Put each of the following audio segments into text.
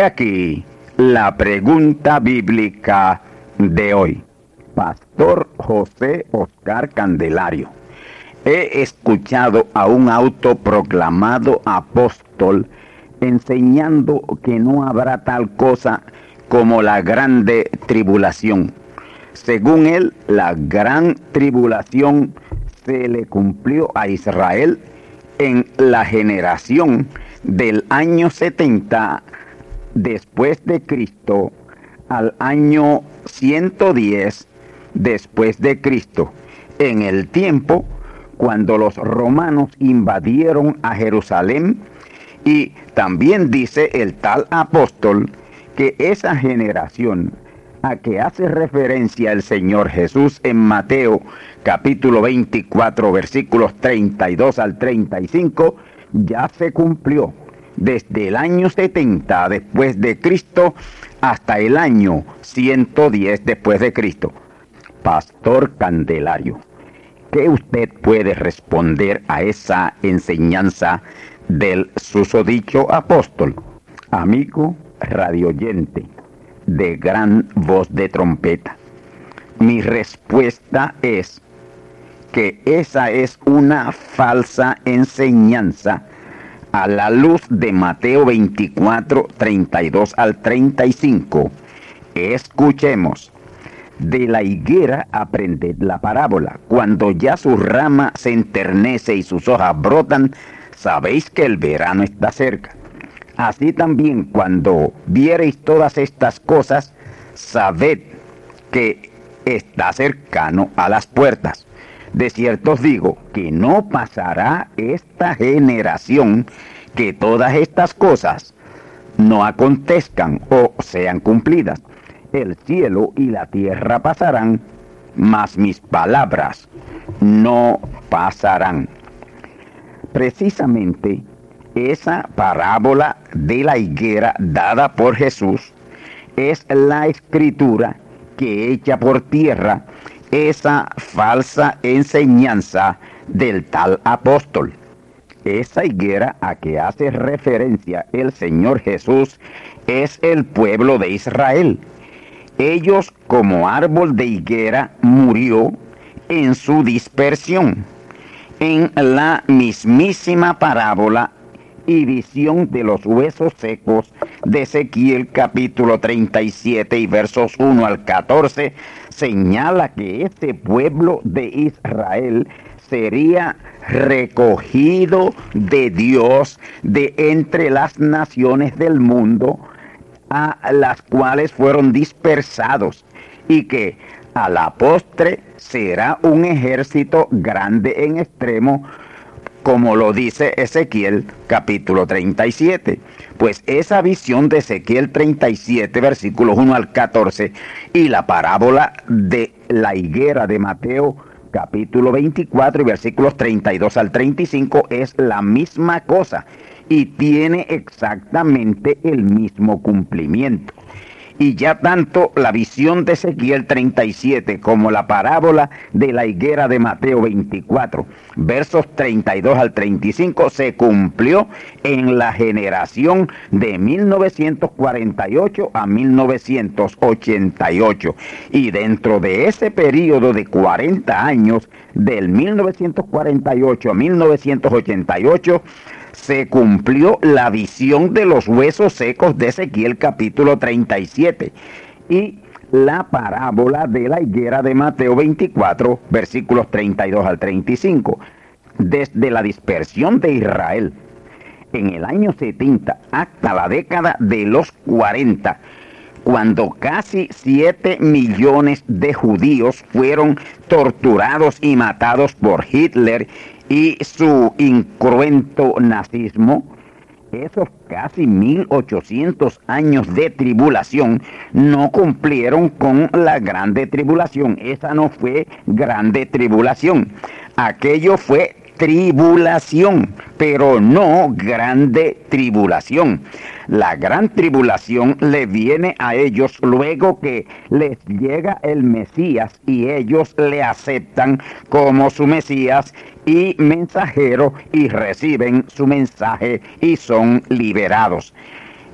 Aquí la pregunta bíblica de hoy. Pastor José Oscar Candelario. He escuchado a un autoproclamado apóstol enseñando que no habrá tal cosa como la grande tribulación. Según él, la gran tribulación se le cumplió a Israel en la generación del año 70 después de Cristo al año 110 después de Cristo, en el tiempo cuando los romanos invadieron a Jerusalén y también dice el tal apóstol que esa generación a que hace referencia el Señor Jesús en Mateo capítulo 24 versículos 32 al 35 ya se cumplió desde el año 70 después de Cristo hasta el año 110 después de Cristo. Pastor Candelario, ¿qué usted puede responder a esa enseñanza del susodicho apóstol? Amigo radioyente de gran voz de trompeta. Mi respuesta es que esa es una falsa enseñanza a la luz de Mateo 24, 32 al 35, escuchemos. De la higuera aprended la parábola. Cuando ya su rama se enternece y sus hojas brotan, sabéis que el verano está cerca. Así también cuando viereis todas estas cosas, sabed que está cercano a las puertas. De cierto os digo que no pasará esta generación que todas estas cosas no acontezcan o sean cumplidas. El cielo y la tierra pasarán, mas mis palabras no pasarán. Precisamente esa parábola de la higuera dada por Jesús es la escritura que echa por tierra esa falsa enseñanza del tal apóstol. Esa higuera a que hace referencia el Señor Jesús es el pueblo de Israel. Ellos como árbol de higuera murió en su dispersión. En la mismísima parábola y visión de los huesos secos de Ezequiel capítulo 37 y versos 1 al 14 señala que este pueblo de Israel sería recogido de Dios de entre las naciones del mundo a las cuales fueron dispersados y que a la postre será un ejército grande en extremo como lo dice Ezequiel capítulo 37. Pues esa visión de Ezequiel 37, versículos 1 al 14, y la parábola de la higuera de Mateo capítulo 24 y versículos 32 al 35 es la misma cosa y tiene exactamente el mismo cumplimiento y ya tanto la visión de Ezequiel 37 como la parábola de la higuera de Mateo 24, versos 32 al 35, se cumplió en la generación de 1948 a 1988. Y dentro de ese periodo de 40 años, del 1948 a 1988, se cumplió la visión de los huesos secos de Ezequiel capítulo 37 y la parábola de la higuera de Mateo 24 versículos 32 al 35. Desde la dispersión de Israel en el año 70 hasta la década de los 40, cuando casi 7 millones de judíos fueron torturados y matados por Hitler y su incruento nazismo, esos casi 1800 años de tribulación no cumplieron con la grande tribulación. Esa no fue grande tribulación. Aquello fue tribulación, pero no grande tribulación. La gran tribulación le viene a ellos luego que les llega el Mesías y ellos le aceptan como su Mesías y mensajero y reciben su mensaje y son liberados.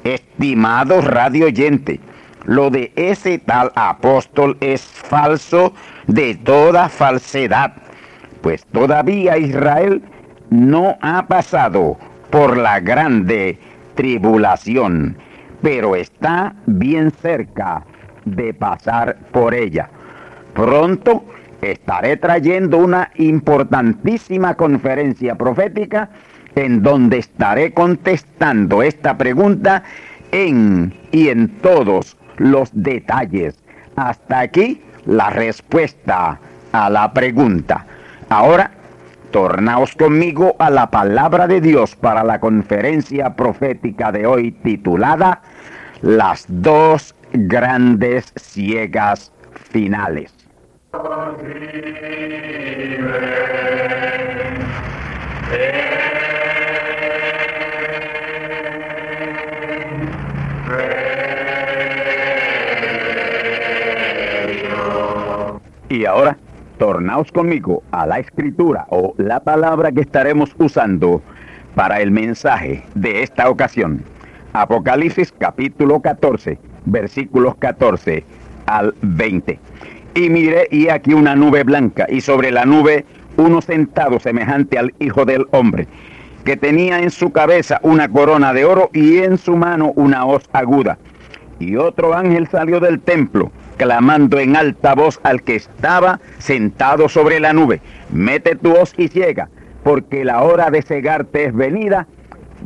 Estimado radio oyente, lo de ese tal apóstol es falso de toda falsedad pues todavía Israel no ha pasado por la grande tribulación, pero está bien cerca de pasar por ella. Pronto estaré trayendo una importantísima conferencia profética en donde estaré contestando esta pregunta en y en todos los detalles. Hasta aquí la respuesta a la pregunta. Ahora, tornaos conmigo a la palabra de Dios para la conferencia profética de hoy titulada Las dos grandes ciegas finales. Y ahora tornaos conmigo a la escritura o la palabra que estaremos usando para el mensaje de esta ocasión. Apocalipsis capítulo 14, versículos 14 al 20. Y miré y aquí una nube blanca y sobre la nube uno sentado semejante al Hijo del Hombre, que tenía en su cabeza una corona de oro y en su mano una hoz aguda. Y otro ángel salió del templo clamando en alta voz al que estaba sentado sobre la nube, mete tu hoz y ciega, porque la hora de cegarte es venida,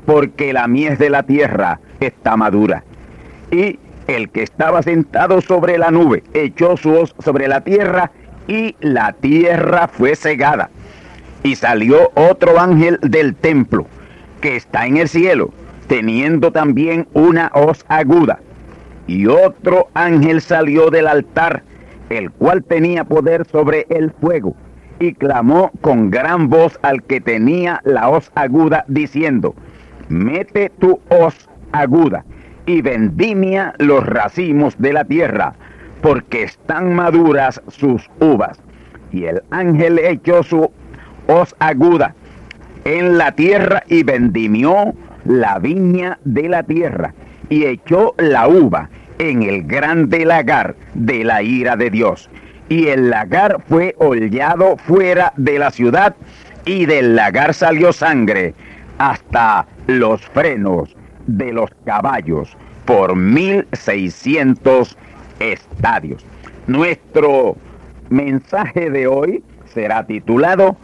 porque la mies de la tierra está madura. Y el que estaba sentado sobre la nube echó su hoz sobre la tierra y la tierra fue cegada. Y salió otro ángel del templo que está en el cielo, teniendo también una hoz aguda y otro ángel salió del altar, el cual tenía poder sobre el fuego, y clamó con gran voz al que tenía la hoz aguda, diciendo, mete tu hoz aguda y vendimia los racimos de la tierra, porque están maduras sus uvas. Y el ángel echó su hoz aguda en la tierra y vendimió la viña de la tierra y echó la uva en el grande lagar de la ira de Dios. Y el lagar fue hollado fuera de la ciudad y del lagar salió sangre hasta los frenos de los caballos por mil seiscientos estadios. Nuestro mensaje de hoy será titulado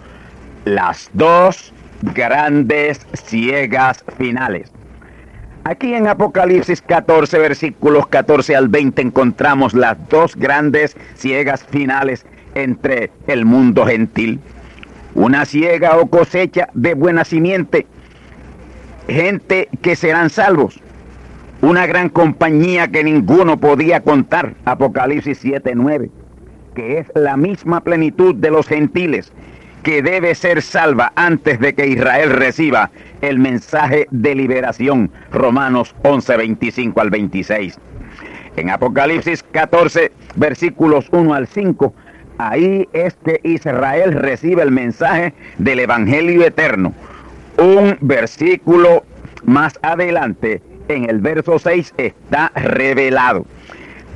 Las dos grandes ciegas finales. Aquí en Apocalipsis 14, versículos 14 al 20 encontramos las dos grandes ciegas finales entre el mundo gentil. una ciega o cosecha de buena simiente, gente que serán salvos, una gran compañía que ninguno podía contar, Apocalipsis 7:9, que es la misma plenitud de los gentiles que debe ser salva antes de que Israel reciba el mensaje de liberación, Romanos 11, 25 al 26. En Apocalipsis 14, versículos 1 al 5, ahí es que Israel recibe el mensaje del Evangelio eterno. Un versículo más adelante, en el verso 6, está revelado.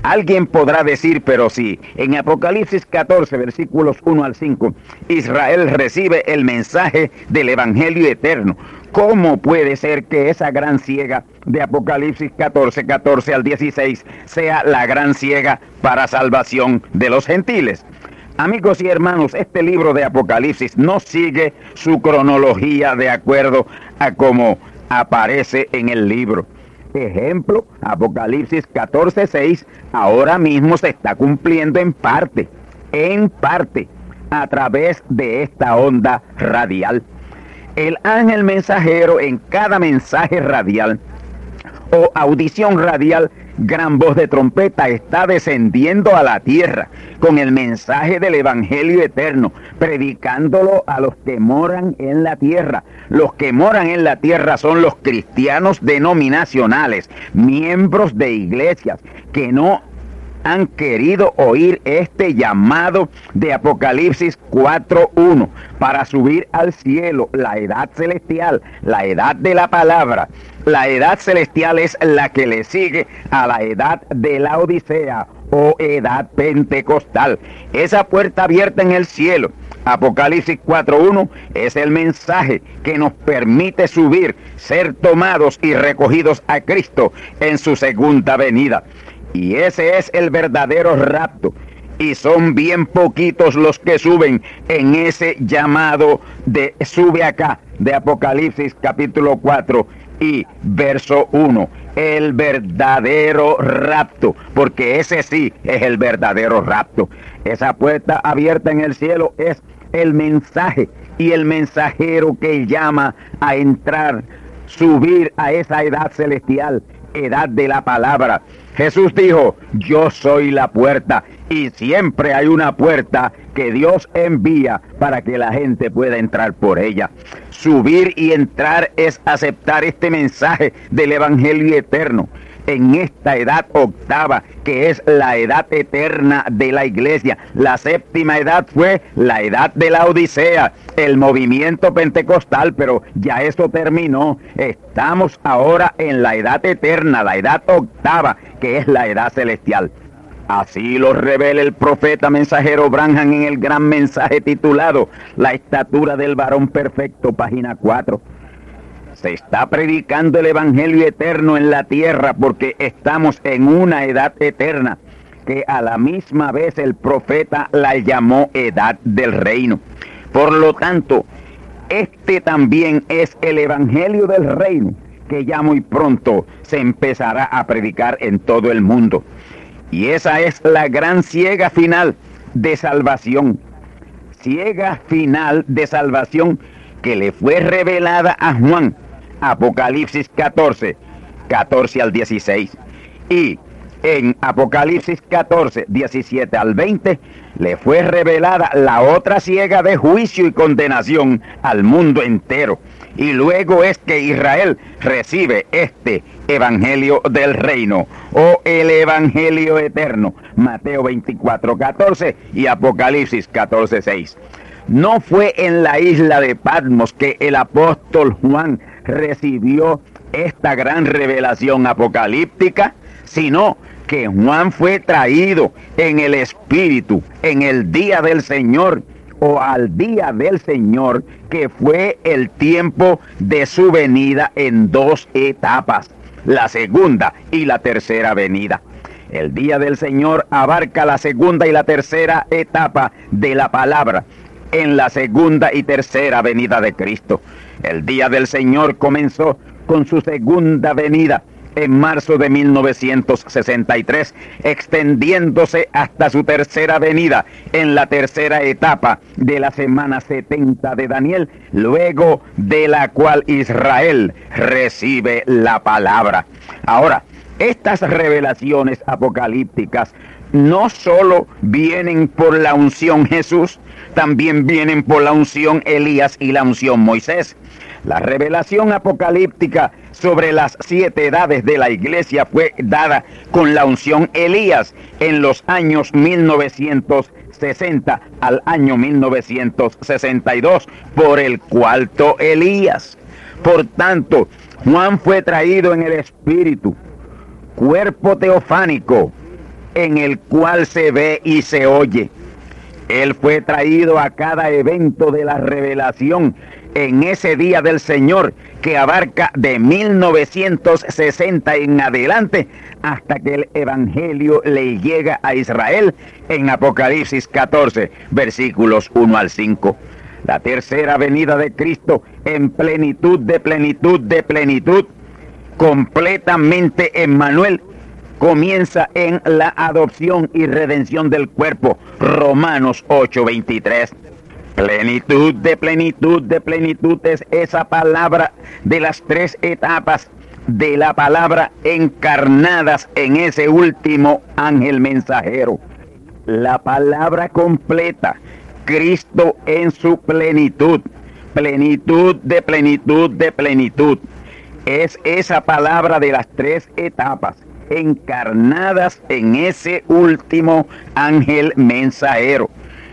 Alguien podrá decir, pero sí, en Apocalipsis 14, versículos 1 al 5, Israel recibe el mensaje del Evangelio eterno. ¿Cómo puede ser que esa gran ciega de Apocalipsis 14, 14 al 16 sea la gran ciega para salvación de los gentiles? Amigos y hermanos, este libro de Apocalipsis no sigue su cronología de acuerdo a cómo aparece en el libro. Ejemplo, Apocalipsis 14:6 ahora mismo se está cumpliendo en parte, en parte, a través de esta onda radial. El ángel mensajero en cada mensaje radial o audición radial gran voz de trompeta está descendiendo a la tierra con el mensaje del Evangelio eterno, predicándolo a los que moran en la tierra. Los que moran en la tierra son los cristianos denominacionales, miembros de iglesias que no han querido oír este llamado de Apocalipsis 4.1 para subir al cielo, la edad celestial, la edad de la palabra. La edad celestial es la que le sigue a la edad de la Odisea o edad pentecostal. Esa puerta abierta en el cielo. Apocalipsis 4.1 es el mensaje que nos permite subir, ser tomados y recogidos a Cristo en su segunda venida. Y ese es el verdadero rapto. Y son bien poquitos los que suben en ese llamado de sube acá de Apocalipsis capítulo 4 y verso 1. El verdadero rapto, porque ese sí es el verdadero rapto. Esa puerta abierta en el cielo es el mensaje y el mensajero que llama a entrar, subir a esa edad celestial, edad de la palabra Jesús dijo, yo soy la puerta y siempre hay una puerta que Dios envía para que la gente pueda entrar por ella. Subir y entrar es aceptar este mensaje del Evangelio eterno en esta edad octava, que es la edad eterna de la iglesia. La séptima edad fue la edad de la Odisea, el movimiento pentecostal, pero ya eso terminó. Estamos ahora en la edad eterna, la edad octava, que es la edad celestial. Así lo revela el profeta mensajero Branham en el gran mensaje titulado La estatura del varón perfecto, página 4. Se está predicando el Evangelio eterno en la tierra porque estamos en una edad eterna que a la misma vez el profeta la llamó edad del reino. Por lo tanto, este también es el Evangelio del reino que ya muy pronto se empezará a predicar en todo el mundo. Y esa es la gran ciega final de salvación. Ciega final de salvación que le fue revelada a Juan Apocalipsis 14, 14 al 16. Y en Apocalipsis 14, 17 al 20, le fue revelada la otra ciega de juicio y condenación al mundo entero. Y luego es que Israel recibe este Evangelio del Reino o el Evangelio Eterno. Mateo 24, 14 y Apocalipsis 14, 6. No fue en la isla de Patmos que el apóstol Juan recibió esta gran revelación apocalíptica, sino que Juan fue traído en el Espíritu, en el día del Señor o al día del Señor, que fue el tiempo de su venida en dos etapas, la segunda y la tercera venida. El día del Señor abarca la segunda y la tercera etapa de la palabra en la segunda y tercera venida de Cristo. El día del Señor comenzó con su segunda venida en marzo de 1963, extendiéndose hasta su tercera venida en la tercera etapa de la semana 70 de Daniel, luego de la cual Israel recibe la palabra. Ahora, estas revelaciones apocalípticas no solo vienen por la unción Jesús, también vienen por la unción Elías y la unción Moisés. La revelación apocalíptica sobre las siete edades de la iglesia fue dada con la unción Elías en los años 1960 al año 1962 por el cuarto Elías. Por tanto, Juan fue traído en el espíritu, cuerpo teofánico, en el cual se ve y se oye. Él fue traído a cada evento de la revelación en ese día del Señor que abarca de 1960 en adelante hasta que el Evangelio le llega a Israel en Apocalipsis 14, versículos 1 al 5. La tercera venida de Cristo en plenitud de plenitud de plenitud, completamente en Manuel, comienza en la adopción y redención del cuerpo, Romanos 8:23. Plenitud de plenitud de plenitud es esa palabra de las tres etapas de la palabra encarnadas en ese último ángel mensajero. La palabra completa, Cristo en su plenitud, plenitud de plenitud de plenitud. Es esa palabra de las tres etapas encarnadas en ese último ángel mensajero.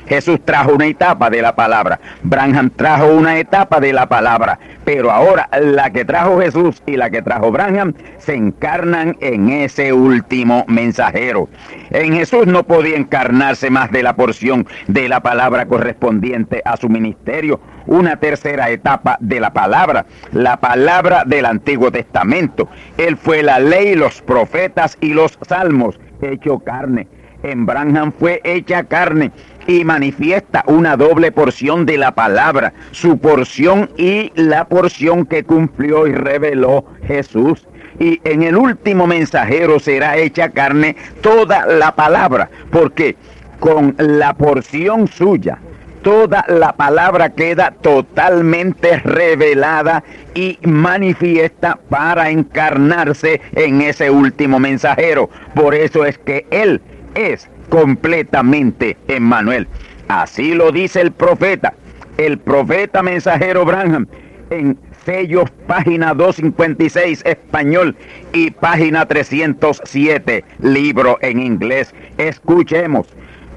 Jesús trajo una etapa de la palabra, Branham trajo una etapa de la palabra, pero ahora la que trajo Jesús y la que trajo Branham se encarnan en ese último mensajero. En Jesús no podía encarnarse más de la porción de la palabra correspondiente a su ministerio, una tercera etapa de la palabra, la palabra del Antiguo Testamento. Él fue la ley, los profetas y los salmos hecho carne. En Branham fue hecha carne y manifiesta una doble porción de la palabra, su porción y la porción que cumplió y reveló Jesús. Y en el último mensajero será hecha carne toda la palabra, porque con la porción suya, toda la palabra queda totalmente revelada y manifiesta para encarnarse en ese último mensajero. Por eso es que Él es completamente Emmanuel. Así lo dice el profeta, el profeta mensajero Branham en sellos página 256 español y página 307 libro en inglés. Escuchemos.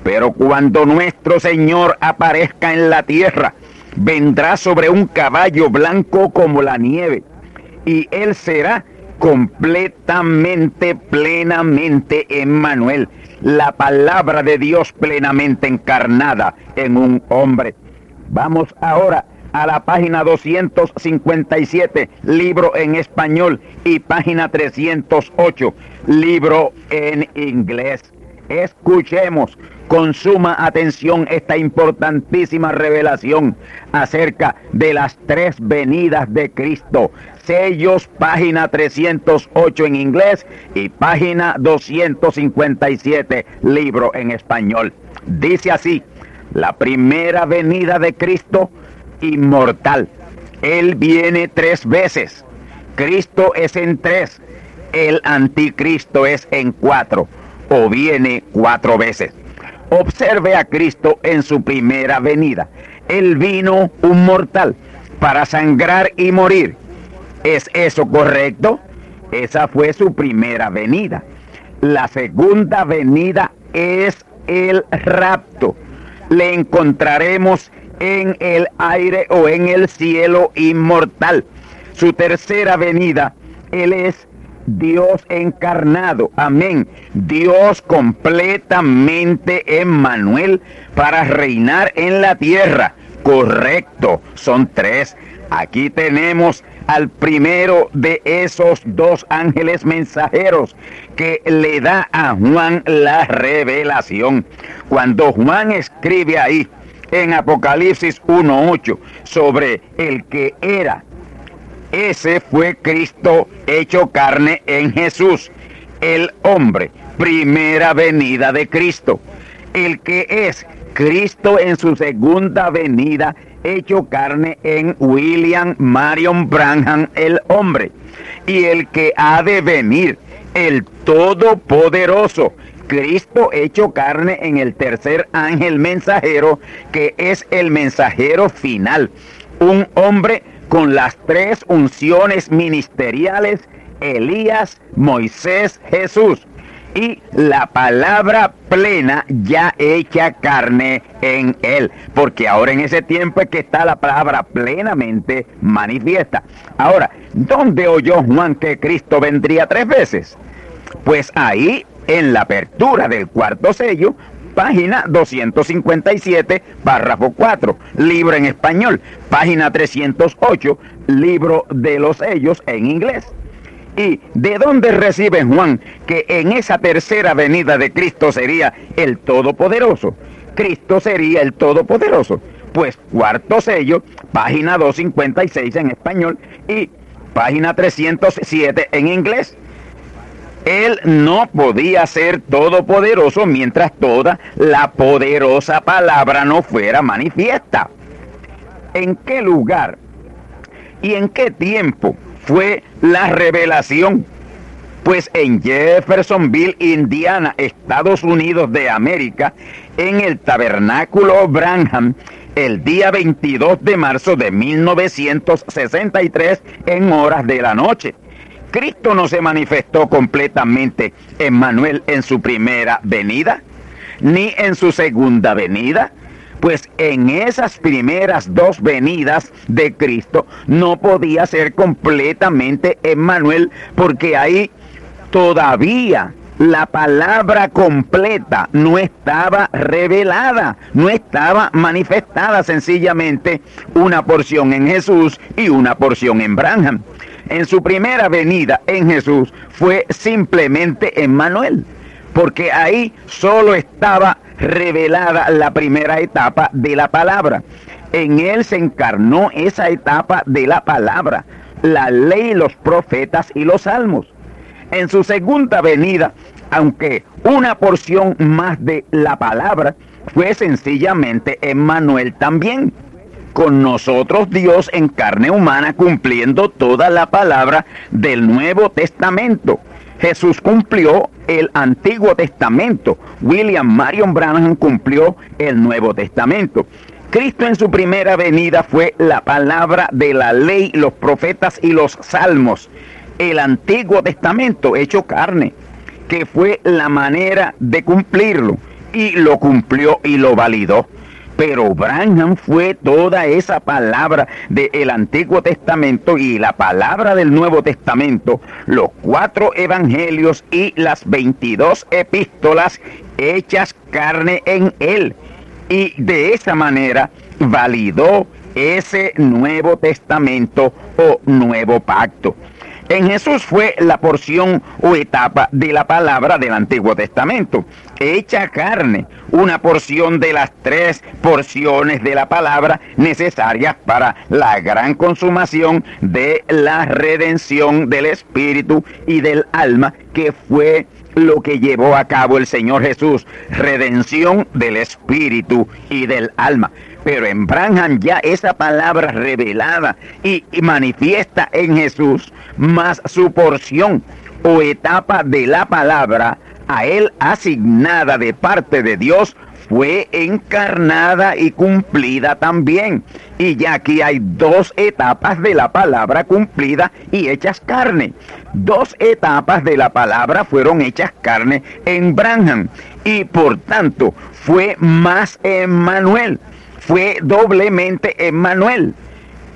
Pero cuando nuestro Señor aparezca en la tierra, vendrá sobre un caballo blanco como la nieve, y él será completamente, plenamente Emmanuel, la palabra de Dios plenamente encarnada en un hombre. Vamos ahora a la página 257, libro en español, y página 308, libro en inglés. Escuchemos con suma atención esta importantísima revelación acerca de las tres venidas de Cristo. Sellos, página 308 en inglés y página 257, libro en español. Dice así, la primera venida de Cristo, inmortal. Él viene tres veces. Cristo es en tres. El anticristo es en cuatro o viene cuatro veces. Observe a Cristo en su primera venida. Él vino un mortal para sangrar y morir. ¿Es eso correcto? Esa fue su primera venida. La segunda venida es el rapto. Le encontraremos en el aire o en el cielo inmortal. Su tercera venida, Él es Dios encarnado, amén. Dios completamente Emmanuel para reinar en la tierra. Correcto, son tres. Aquí tenemos al primero de esos dos ángeles mensajeros que le da a Juan la revelación. Cuando Juan escribe ahí en Apocalipsis 1.8 sobre el que era Ese fue Cristo hecho carne en Jesús, el hombre, primera venida de Cristo, el que es Cristo en su segunda venida hecho carne en William Marion Branham el hombre, y el que ha de venir, el Todopoderoso, Cristo hecho carne en el tercer ángel mensajero, que es el mensajero final, un hombre con las tres unciones ministeriales, Elías, Moisés, Jesús y la palabra plena ya hecha carne en él. Porque ahora en ese tiempo es que está la palabra plenamente manifiesta. Ahora, ¿dónde oyó Juan que Cristo vendría tres veces? Pues ahí, en la apertura del cuarto sello, página 257, párrafo 4, libro en español, página 308, libro de los sellos en inglés. ¿Y de dónde recibe Juan que en esa tercera venida de Cristo sería el Todopoderoso? Cristo sería el Todopoderoso. Pues cuarto sello, página 256 en español y página 307 en inglés. Él no podía ser todopoderoso mientras toda la poderosa palabra no fuera manifiesta. ¿En qué lugar y en qué tiempo fue la revelación. Pues en Jeffersonville, Indiana, Estados Unidos de América, en el tabernáculo Branham, el día 22 de marzo de 1963 en horas de la noche. Cristo no se manifestó completamente en Manuel en su primera venida, ni en su segunda venida, pues en esas primeras dos venidas de Cristo no podía ser completamente Emmanuel, porque ahí todavía la palabra completa no estaba revelada, no estaba manifestada, sencillamente una porción en Jesús y una porción en Branham. En su primera venida en Jesús fue simplemente Emmanuel, porque ahí solo estaba revelada la primera etapa de la palabra. En él se encarnó esa etapa de la palabra, la ley, los profetas y los salmos. En su segunda venida, aunque una porción más de la palabra, fue sencillamente Emmanuel también. Con nosotros Dios en carne humana cumpliendo toda la palabra del Nuevo Testamento. Jesús cumplió el Antiguo Testamento. William Marion Branham cumplió el Nuevo Testamento. Cristo en su primera venida fue la palabra de la ley, los profetas y los salmos. El Antiguo Testamento hecho carne, que fue la manera de cumplirlo. Y lo cumplió y lo validó. Pero Branham fue toda esa palabra del Antiguo Testamento y la palabra del Nuevo Testamento, los cuatro evangelios y las 22 epístolas hechas carne en él. Y de esa manera validó ese Nuevo Testamento o Nuevo Pacto. En Jesús fue la porción o etapa de la palabra del Antiguo Testamento, hecha carne, una porción de las tres porciones de la palabra necesarias para la gran consumación de la redención del espíritu y del alma, que fue lo que llevó a cabo el Señor Jesús, redención del espíritu y del alma. Pero en Branham ya esa palabra revelada y, manifiesta en Jesús, más su porción o etapa de la palabra a él asignada de parte de Dios fue encarnada y cumplida también. Y ya aquí hay dos etapas de la palabra cumplida y hechas carne. Dos etapas de la palabra fueron hechas carne en Branham. Y por tanto fue más Emmanuel. Fue doblemente Emmanuel.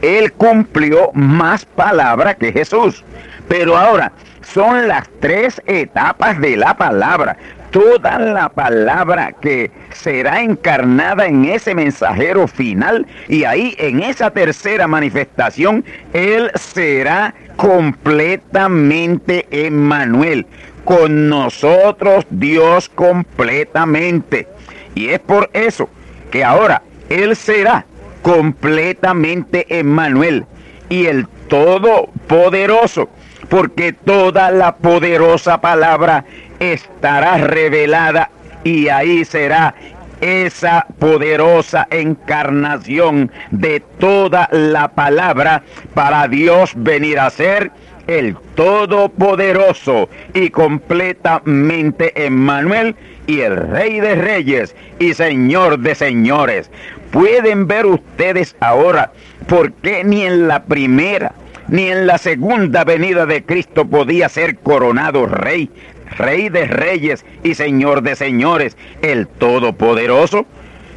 Él cumplió más palabra que Jesús. Pero ahora, son las tres etapas de la palabra toda la palabra que será encarnada en ese mensajero final y ahí en esa tercera manifestación Él será completamente Emmanuel, con nosotros Dios completamente. Y es por eso que ahora Él será completamente Emmanuel y el Todopoderoso, porque toda la poderosa palabra estará revelada y ahí será esa poderosa encarnación de toda la palabra para Dios venir a ser el Todopoderoso y completamente Emmanuel y el Rey de Reyes y Señor de Señores. Pueden ver ustedes ahora por qué ni en la primera ni en la segunda venida de Cristo podía ser coronado rey, rey de reyes y señor de señores, el Todopoderoso,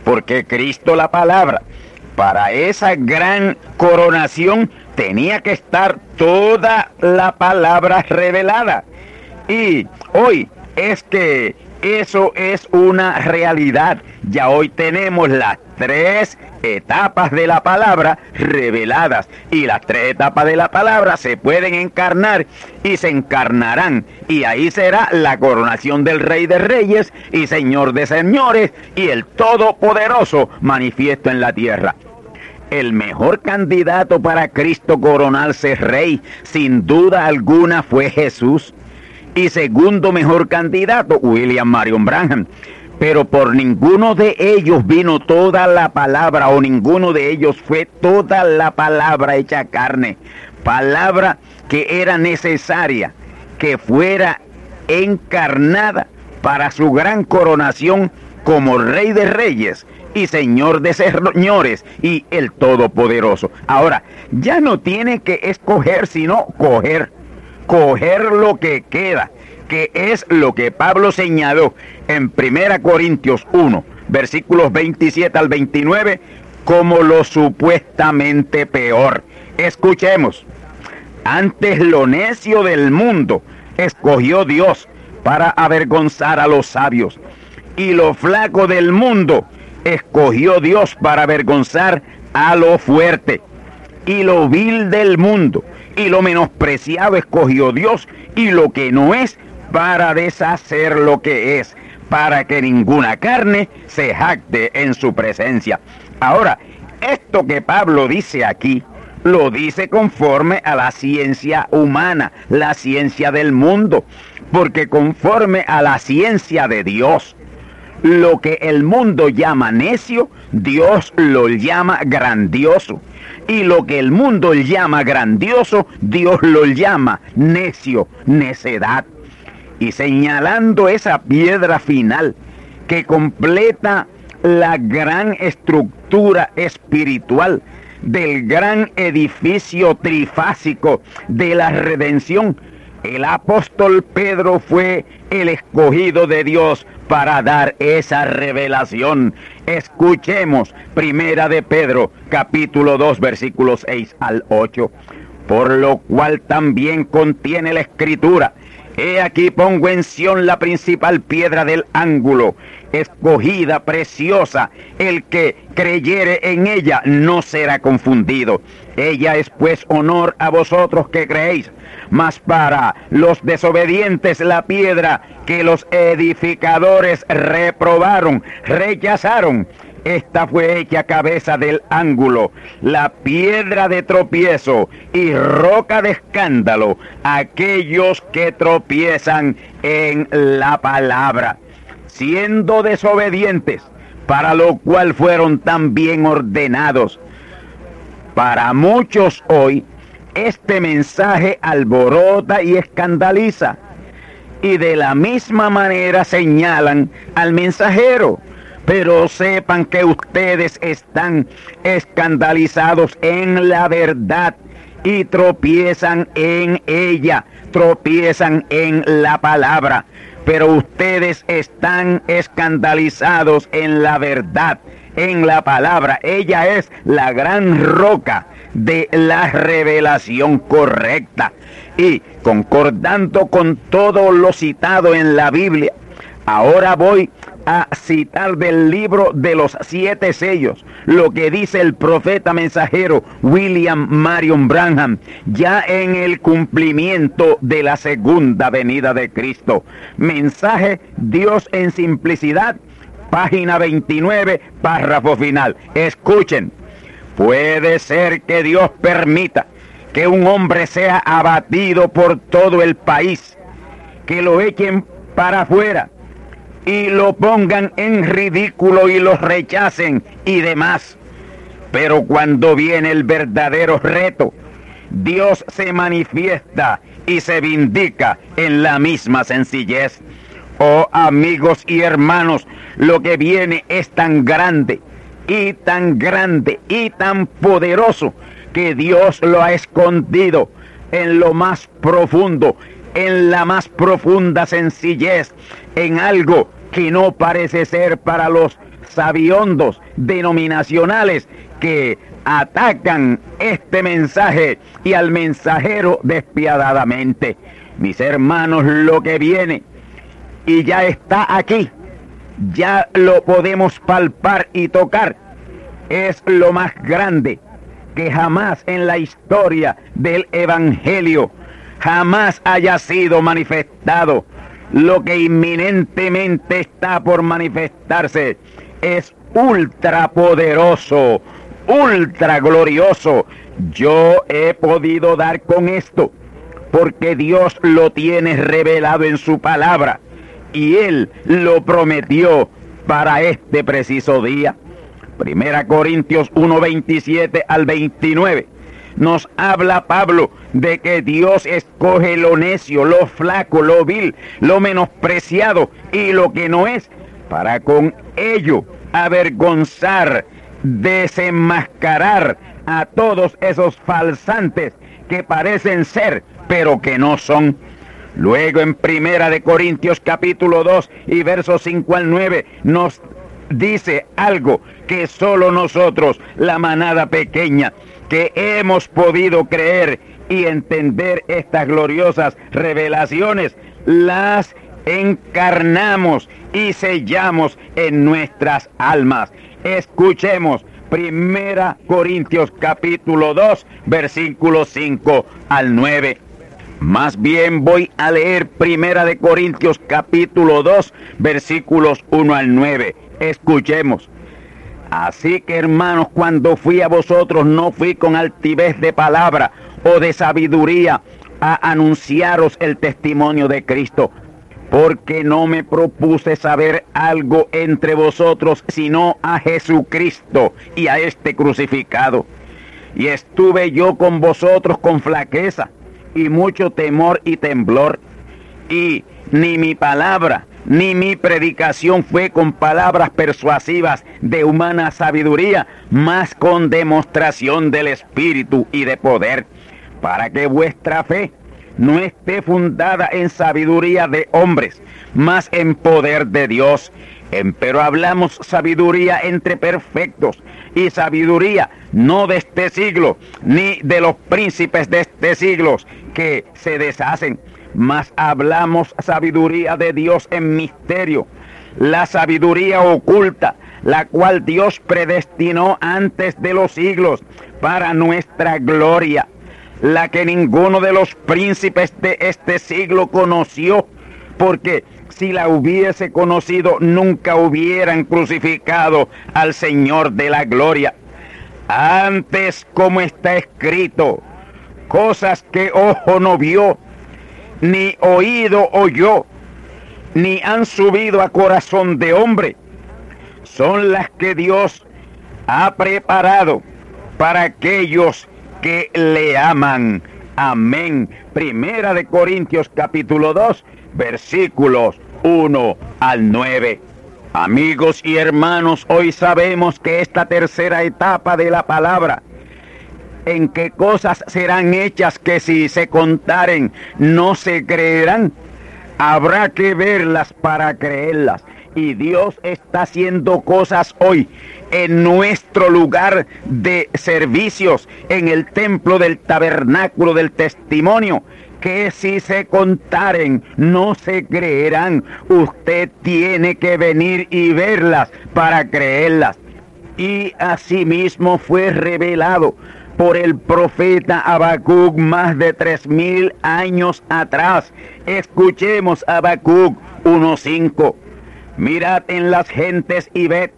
porque Cristo la palabra, para esa gran coronación tenía que estar toda la palabra revelada. Y hoy es que eso es una realidad. Ya hoy tenemos las tres etapas de la palabra reveladas y las tres etapas de la palabra se pueden encarnar y se encarnarán y ahí será la coronación del rey de reyes y señor de señores y el todopoderoso manifiesto en la tierra el mejor candidato para Cristo coronarse rey, sin duda alguna, fue Jesús. Y segundo mejor candidato, William Marion Branham. Pero por ninguno de ellos vino toda la palabra, o ninguno de ellos fue toda la palabra hecha carne. Palabra que era necesaria que fuera encarnada para su gran coronación como Rey de Reyes y Señor de señores y el Todopoderoso. Ahora, ya no tiene que escoger, sino coger, coger lo que queda, que es lo que Pablo señaló en 1 Corintios 1, versículos 27 al 29, como lo supuestamente peor. Escuchemos, antes lo necio del mundo escogió Dios para avergonzar a los sabios, y lo flaco del mundo escogió Dios para avergonzar a lo fuerte y lo vil del mundo y lo menospreciado escogió Dios y lo que no es para deshacer lo que es, para que ninguna carne se jacte en su presencia. Ahora, esto que Pablo dice aquí, lo dice conforme a la ciencia humana, la ciencia del mundo, porque conforme a la ciencia de Dios, lo que el mundo llama necio, Dios lo llama grandioso. Y lo que el mundo llama grandioso, Dios lo llama necio, necedad. Y señalando esa piedra final que completa la gran estructura espiritual del gran edificio trifásico de la redención, el apóstol Pedro fue el escogido de Dios para dar esa revelación. Escuchemos Primera de Pedro, capítulo 2, versículos 6 al 8. Por lo cual también contiene la escritura. He aquí pongo en Sión la principal piedra del ángulo, escogida, preciosa. El que creyere en ella no será confundido. Ella es pues honor a vosotros que creéis mas para los desobedientes la piedra que los edificadores reprobaron, rechazaron. Esta fue hecha cabeza del ángulo, la piedra de tropiezo y roca de escándalo, aquellos que tropiezan en la palabra, siendo desobedientes, para lo cual fueron también ordenados. Para muchos hoy este mensaje alborota y escandaliza. Y de la misma manera señalan al mensajero. Pero sepan que ustedes están escandalizados en la verdad y tropiezan en ella, tropiezan en la palabra. Pero ustedes están escandalizados en la verdad, en la palabra. Ella es la gran roca de la revelación correcta. Y concordando con todo lo citado en la Biblia, ahora voy a citar del libro de los siete sellos lo que dice el profeta mensajero William Marion Branham ya en el cumplimiento de la segunda venida de Cristo. Mensaje Dios en simplicidad, página 29, párrafo final. Escuchen. Puede ser que Dios permita que un hombre sea abatido por todo el país, que lo echen para afuera y lo pongan en ridículo y lo rechacen y demás. Pero cuando viene el verdadero reto, Dios se manifiesta y se vindica en la misma sencillez. Oh amigos y hermanos, lo que viene es tan grande y tan grande y tan poderoso que Dios lo ha escondido en lo más profundo, en la más profunda sencillez, en algo que no parece ser para los sabiondos denominacionales que atacan este mensaje y al mensajero despiadadamente. Mis hermanos, lo que viene y ya está aquí, ya lo podemos palpar y tocar, es lo más grande que jamás en la historia del Evangelio jamás haya sido manifestado. Lo que inminentemente está por manifestarse es ultra poderoso, ultra glorioso. Yo he podido dar con esto porque Dios lo tiene revelado en su palabra y Él lo prometió para este preciso día. Primera Corintios 1, 27 al 29. Nos habla Pablo de que Dios escoge lo necio, lo flaco, lo vil, lo menospreciado y lo que no es, para con ello avergonzar, desenmascarar a todos esos falsantes que parecen ser, pero que no son. Luego en Primera de Corintios capítulo 2 y versos 5 al 9 nos dice algo que solo nosotros, la manada pequeña, que hemos podido creer y entender estas gloriosas revelaciones, las encarnamos y sellamos en nuestras almas. Escuchemos Primera Corintios capítulo 2, versículos 5 al 9. Más bien voy a leer Primera de Corintios capítulo 2, versículos 1 al 9. Escuchemos. Así que hermanos, cuando fui a vosotros no fui con altivez de palabra o de sabiduría a anunciaros el testimonio de Cristo, porque no me propuse saber algo entre vosotros, sino a Jesucristo y a este crucificado. Y estuve yo con vosotros con flaqueza y mucho temor y temblor, y ni mi palabra ni mi predicación fue con palabras persuasivas de humana sabiduría, más con demostración del Espíritu y de poder, para que vuestra fe no esté fundada en sabiduría de hombres, más en poder de Dios. Pero hablamos sabiduría entre perfectos y sabiduría no de este siglo, ni de los príncipes de este siglo que se deshacen mas hablamos sabiduría de Dios en misterio, la sabiduría oculta, la cual Dios predestinó antes de los siglos para nuestra gloria, la que ninguno de los príncipes de este siglo conoció, porque si la hubiese conocido nunca hubieran crucificado al Señor de la gloria. Antes, como está escrito, cosas que ojo no vio, ni oído oyó, ni han subido a corazón de hombre, son las que Dios ha preparado para aquellos que le aman. Amén. Primera de Corintios capítulo 2, versículos 1 al 9. Amigos y hermanos, hoy sabemos que esta tercera etapa de la palabra en qué cosas serán hechas que si se contaren no se creerán. Habrá que verlas para creerlas. Y Dios está haciendo cosas hoy en nuestro lugar de servicios, en el templo del tabernáculo del testimonio, que si se contaren no se creerán. Usted tiene que venir y verlas para creerlas. Y asimismo fue revelado por el profeta Habacuc más de tres mil años atrás. Escuchemos Habacuc 1.5. Mirad en las gentes y ved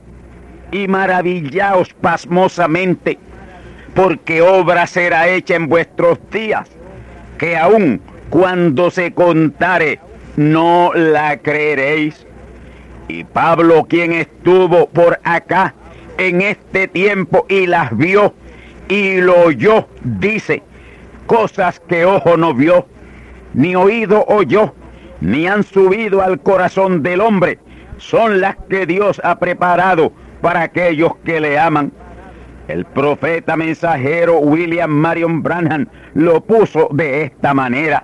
y maravillaos pasmosamente, porque obra será hecha en vuestros días, que aun cuando se contare, no la creeréis. Y Pablo, quien estuvo por acá en este tiempo y las vio y lo oyó, dice, cosas que ojo no vio, ni oído oyó, ni han subido al corazón del hombre, son las que Dios ha preparado para aquellos que le aman. El profeta mensajero William Marion Branham lo puso de esta manera.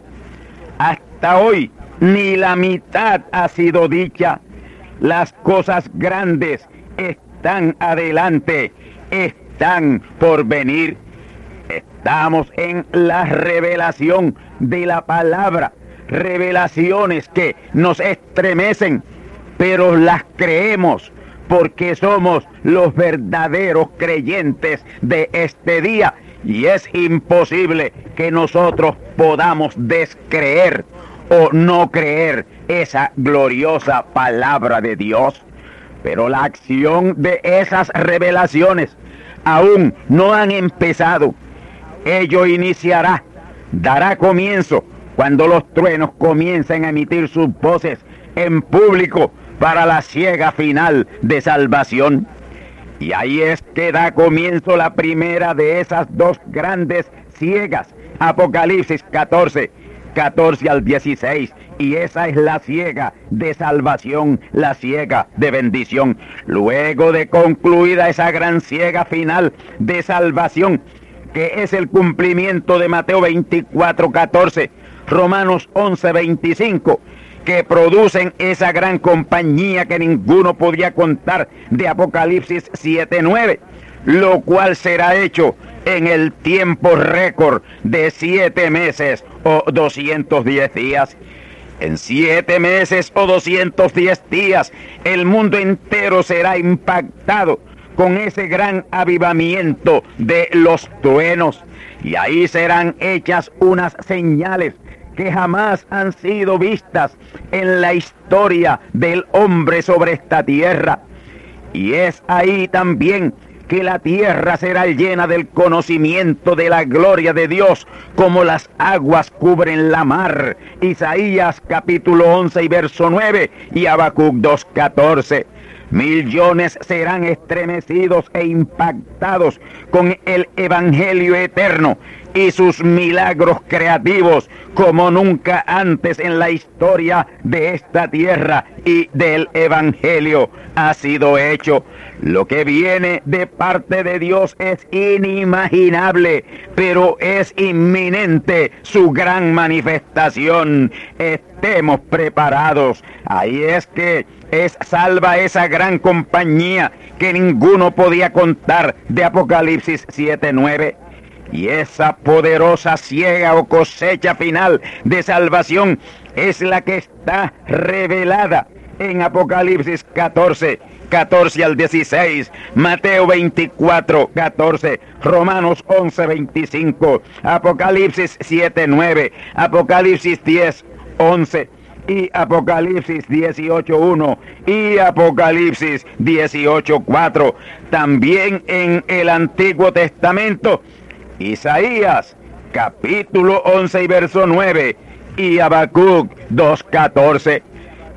Hasta hoy ni la mitad ha sido dicha. Las cosas grandes están adelante, por venir. Estamos en la revelación de la palabra, revelaciones que nos estremecen, pero las creemos porque somos los verdaderos creyentes de este día y es imposible que nosotros podamos descreer o no creer esa gloriosa palabra de Dios. Pero la acción de esas revelaciones aún no han empezado. Ello iniciará, dará comienzo cuando los truenos comiencen a emitir sus voces en público para la ciega final de salvación. Y ahí es que da comienzo la primera de esas dos grandes ciegas. Apocalipsis 14, 14 al 16. Y esa es la ciega de salvación, la ciega de bendición. Luego de concluida esa gran ciega final de salvación, que es el cumplimiento de Mateo 24, 14, Romanos 11, 25 que producen esa gran compañía que ninguno podía contar de Apocalipsis 7.9, lo cual será hecho en el tiempo récord de siete meses o 210 días. En siete meses o 210 días, el mundo entero será impactado con ese gran avivamiento de los truenos. Y ahí serán hechas unas señales que jamás han sido vistas en la historia del hombre sobre esta tierra. Y es ahí también que la tierra será llena del conocimiento de la gloria de Dios, como las aguas cubren la mar. Isaías capítulo 11 y verso 9 y Habacuc 2.14. Millones serán estremecidos e impactados con el Evangelio eterno y sus milagros creativos como nunca antes en la historia de esta tierra y del Evangelio ha sido hecho. Lo que viene de parte de Dios es inimaginable, pero es inminente su gran manifestación. Estemos preparados. Ahí es que es salva esa gran compañía que ninguno podía contar de Apocalipsis 7:9. Y esa poderosa ciega o cosecha final de salvación es la que está revelada en Apocalipsis 14, 14 al 16, Mateo 24, 14, Romanos 11, 25, Apocalipsis 7, 9, Apocalipsis 10, 11 y Apocalipsis 18.1 y Apocalipsis 18.4. También en el Antiguo Testamento Isaías capítulo 11 y verso 9 y Habacuc 2.14.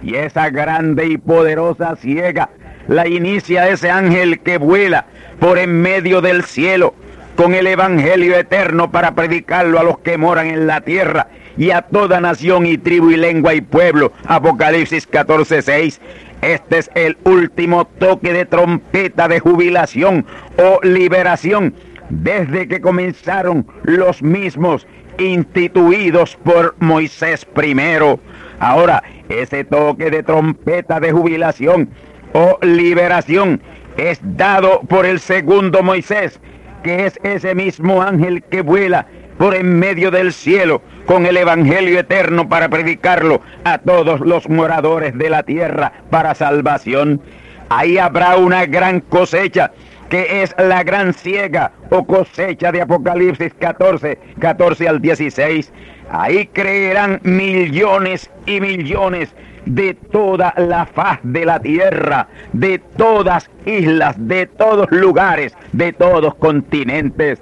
Y esa grande y poderosa ciega la inicia ese ángel que vuela por en medio del cielo con el evangelio eterno para predicarlo a los que moran en la tierra y a toda nación y tribu y lengua y pueblo. Apocalipsis 14:6. Este es el último toque de trompeta de jubilación o liberación desde que comenzaron los mismos instituidos por Moisés primero. Ahora, ese toque de trompeta de jubilación o liberación es dado por el segundo Moisés, que es ese mismo ángel que vuela por en medio del cielo con el Evangelio eterno para predicarlo a todos los moradores de la tierra para salvación. Ahí habrá una gran cosecha que es la gran ciega o cosecha de Apocalipsis 14, 14 al 16. Ahí creerán millones y millones de toda la faz de la tierra, de todas islas, de todos lugares, de todos continentes.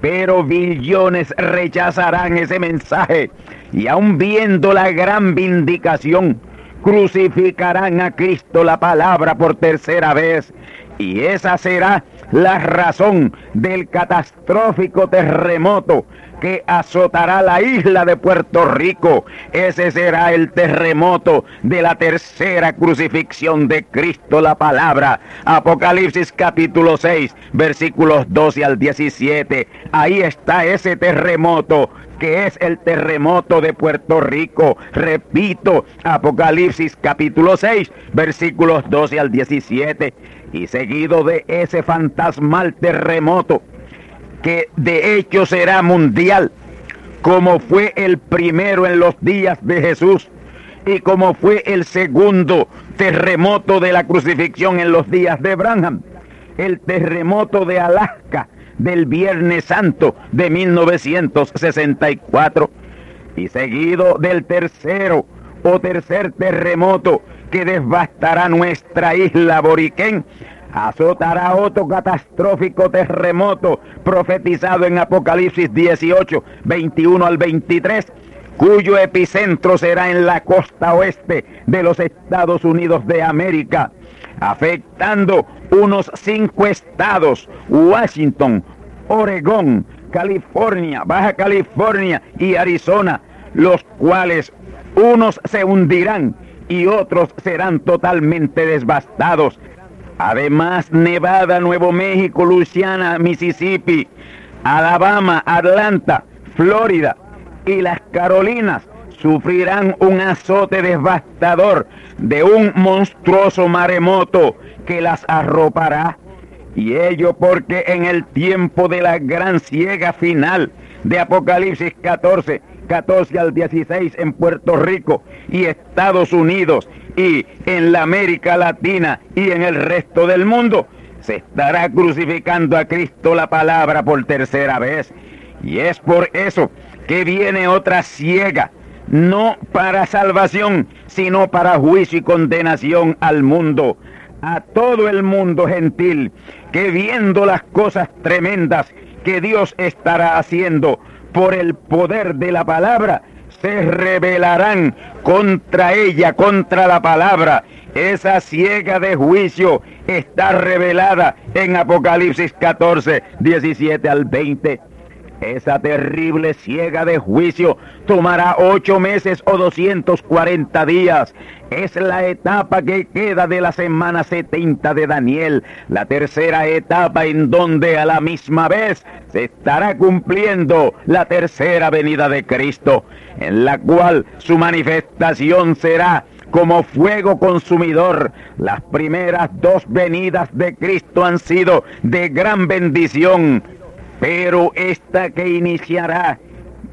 pero billones rechazarán ese mensaje y aun viendo la gran vindicación, crucificarán a Cristo la palabra por tercera vez y esa será la razón del catastrófico terremoto que azotará la isla de Puerto Rico. Ese será el terremoto de la tercera crucifixión de Cristo la palabra. Apocalipsis capítulo 6, versículos 12 al 17. Ahí está ese terremoto que es el terremoto de Puerto Rico. Repito, Apocalipsis capítulo 6, versículos 12 al 17. Y seguido de ese fantasmal terremoto, que de hecho será mundial, como fue el primero en los días de Jesús y como fue el segundo terremoto de la crucifixión en los días de Branham, el terremoto de Alaska del Viernes Santo de 1964 y seguido del tercero o tercer terremoto que devastará nuestra isla Boriquén, azotará otro catastrófico terremoto profetizado en Apocalipsis 18, 21 al 23, cuyo epicentro será en la costa oeste de los Estados Unidos de América, afectando unos cinco estados, Washington, Oregón, California, Baja California y Arizona, los cuales unos se hundirán y otros serán totalmente devastados. Además, Nevada, Nuevo México, Luisiana, Mississippi, Alabama, Atlanta, Florida y las Carolinas sufrirán un azote devastador de un monstruoso maremoto que las arropará. Y ello porque en el tiempo de la gran ciega final de Apocalipsis 14, 14 al 16 en Puerto Rico y Estados Unidos y en la América Latina y en el resto del mundo, se estará crucificando a Cristo la palabra por tercera vez. Y es por eso que viene otra ciega, no para salvación, sino para juicio y condenación al mundo, a todo el mundo gentil, que viendo las cosas tremendas que Dios estará haciendo por el poder de la palabra, se rebelarán contra ella, contra la palabra. Esa ciega de juicio está revelada en Apocalipsis 14, 17 al 20. Esa terrible ciega de juicio tomará ocho meses o 240 días. Es la etapa que queda de la semana 70 de Daniel, la tercera etapa en donde a la misma vez se estará cumpliendo la tercera venida de Cristo, en la cual su manifestación será como fuego consumidor. Las primeras dos venidas de Cristo han sido de gran bendición pero esta que iniciará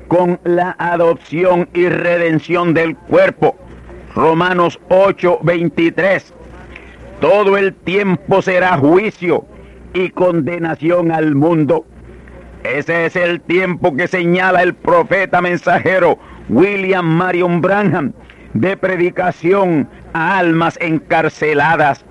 con la adopción y redención del cuerpo. Romanos 8, 23. Todo el tiempo será juicio y condenación al mundo. Ese es el tiempo que señala el profeta mensajero William Marion Branham de predicación a almas encarceladas.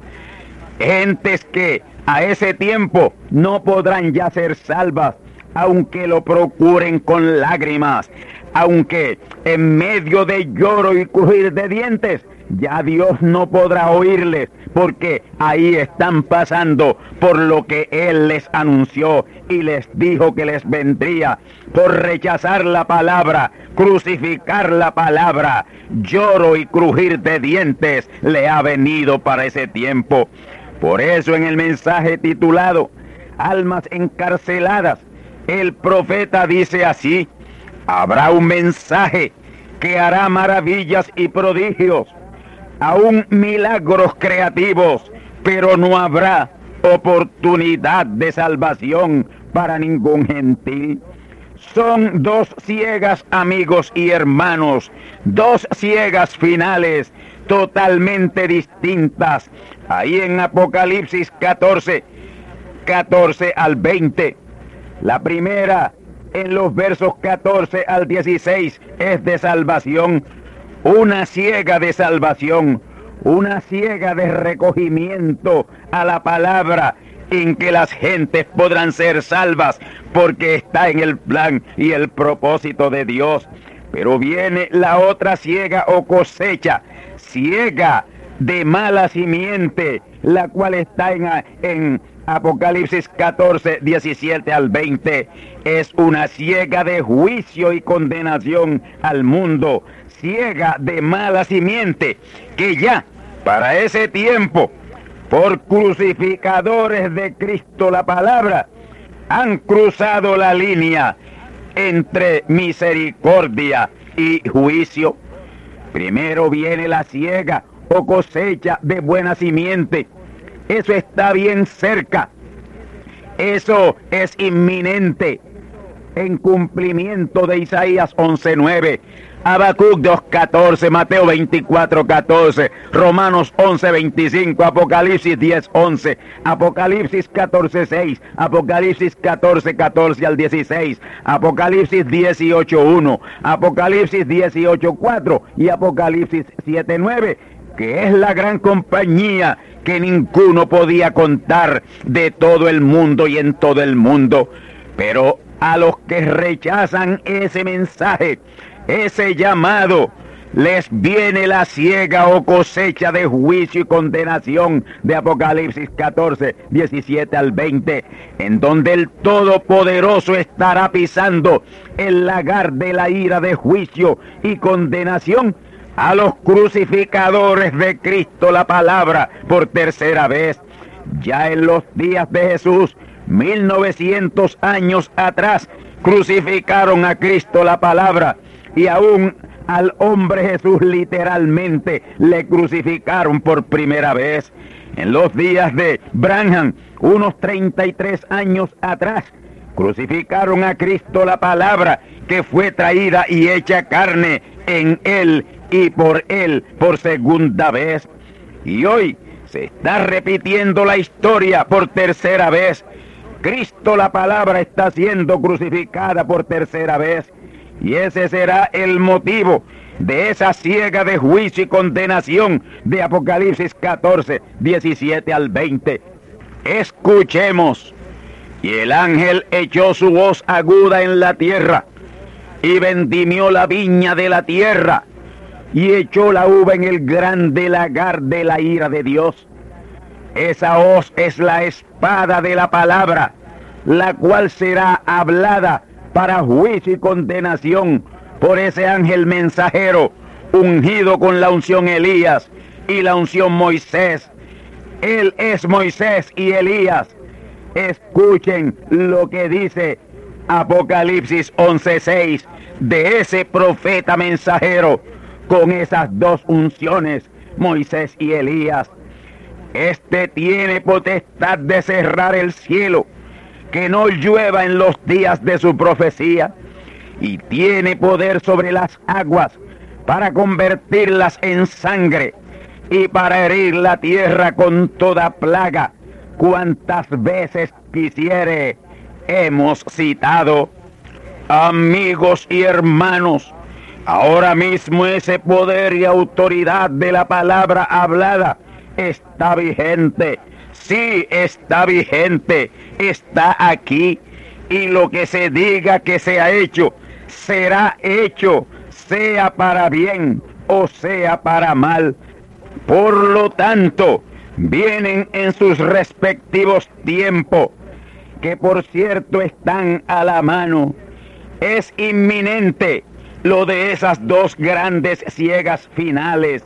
Gentes que a ese tiempo no podrán ya ser salvas, aunque lo procuren con lágrimas, aunque en medio de lloro y crujir de dientes, ya Dios no podrá oírles, porque ahí están pasando por lo que Él les anunció y les dijo que les vendría, por rechazar la palabra, crucificar la palabra, lloro y crujir de dientes le ha venido para ese tiempo. Por eso en el mensaje titulado Almas encarceladas, el profeta dice así, habrá un mensaje que hará maravillas y prodigios, aún milagros creativos, pero no habrá oportunidad de salvación para ningún gentil. Son dos ciegas amigos y hermanos, dos ciegas finales totalmente distintas. Ahí en Apocalipsis 14, 14 al 20. La primera en los versos 14 al 16 es de salvación, una ciega de salvación, una ciega de recogimiento a la palabra en que las gentes podrán ser salvas porque está en el plan y el propósito de Dios. Pero viene la otra ciega o cosecha, ciega de mala simiente, la cual está en, en Apocalipsis 14, 17 al 20. Es una ciega de juicio y condenación al mundo, ciega de mala simiente, que ya para ese tiempo, por crucificadores de Cristo la palabra, han cruzado la línea entre misericordia y juicio. Primero viene la ciega o cosecha de buena simiente. Eso está bien cerca. Eso es inminente en cumplimiento de Isaías 11.9. Habacuc 2.14, Mateo 24.14, Romanos 11.25, Apocalipsis 10.11, Apocalipsis 14.6, Apocalipsis 14.14 al 16, Apocalipsis 18.1, Apocalipsis 18.4 y Apocalipsis 7.9 que es la gran compañía que ninguno podía contar de todo el mundo y en todo el mundo. Pero a los que rechazan ese mensaje, ese llamado, les viene la ciega o cosecha de juicio y condenación de Apocalipsis 14, 17 al 20, en donde el Todopoderoso estará pisando el lagar de la ira de juicio y condenación a los crucificadores de Cristo la palabra por tercera vez. Ya en los días de Jesús, 1900 años atrás, crucificaron a Cristo la palabra y aún al hombre Jesús literalmente le crucificaron por primera vez. En los días de Branham, unos 33 años atrás, crucificaron a Cristo la palabra que fue traída y hecha carne en él y por él por segunda vez. Y hoy se está repitiendo la historia por tercera vez. Cristo la palabra está siendo crucificada por tercera vez. Y ese será el motivo de esa ciega de juicio y condenación de Apocalipsis 14, 17 al 20. Escuchemos. Y el ángel echó su voz aguda en la tierra y vendimió la viña de la tierra y echó la uva en el grande lagar de la ira de Dios. Esa hoz es la espada de la palabra, la cual será hablada para juicio y condenación por ese ángel mensajero ungido con la unción Elías y la unción Moisés. Él es Moisés y Elías. Escuchen lo que dice Apocalipsis 11:6 de ese profeta mensajero con esas dos unciones, Moisés y Elías. Este tiene potestad de cerrar el cielo que no llueva en los días de su profecía, y tiene poder sobre las aguas para convertirlas en sangre y para herir la tierra con toda plaga, cuantas veces quisiere. Hemos citado, amigos y hermanos, ahora mismo ese poder y autoridad de la palabra hablada está vigente sí está vigente, está aquí. Y lo que se diga que se ha hecho, será hecho, sea para bien o sea para mal. Por lo tanto, vienen en sus respectivos tiempos, que por cierto están a la mano. Es inminente lo de esas dos grandes ciegas finales.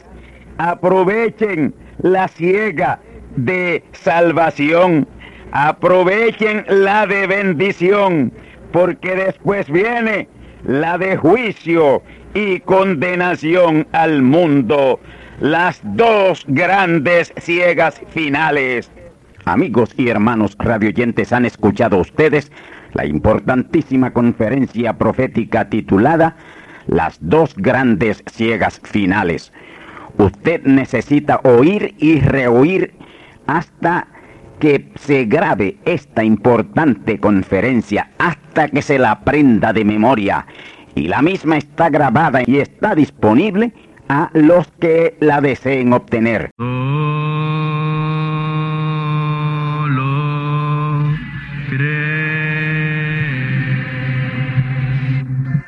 Aprovechen la ciega de salvación. Aprovechen la de bendición, porque después viene la de juicio y condenación al mundo. Las dos grandes ciegas finales. Amigos y hermanos radioyentes, han escuchado ustedes la importantísima conferencia profética titulada Las dos grandes ciegas finales. Usted necesita oír y reoír hasta que se grabe esta importante conferencia, hasta que se la aprenda de memoria. Y la misma está grabada y está disponible a los que la deseen obtener.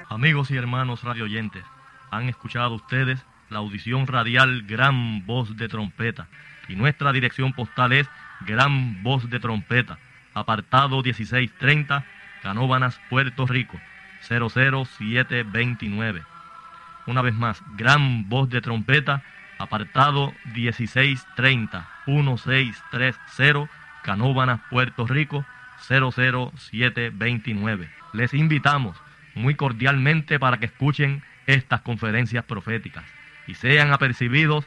Amigos y hermanos radioyentes, han escuchado ustedes la audición radial Gran Voz de Trompeta y nuestra dirección postal es Gran Voz de Trompeta, apartado 1630, Canóbanas, Puerto Rico, 00729. Una vez más, Gran Voz de Trompeta, apartado 1630, 1630, Canóbanas, Puerto Rico, 00729. Les invitamos muy cordialmente para que escuchen estas conferencias proféticas y sean apercibidos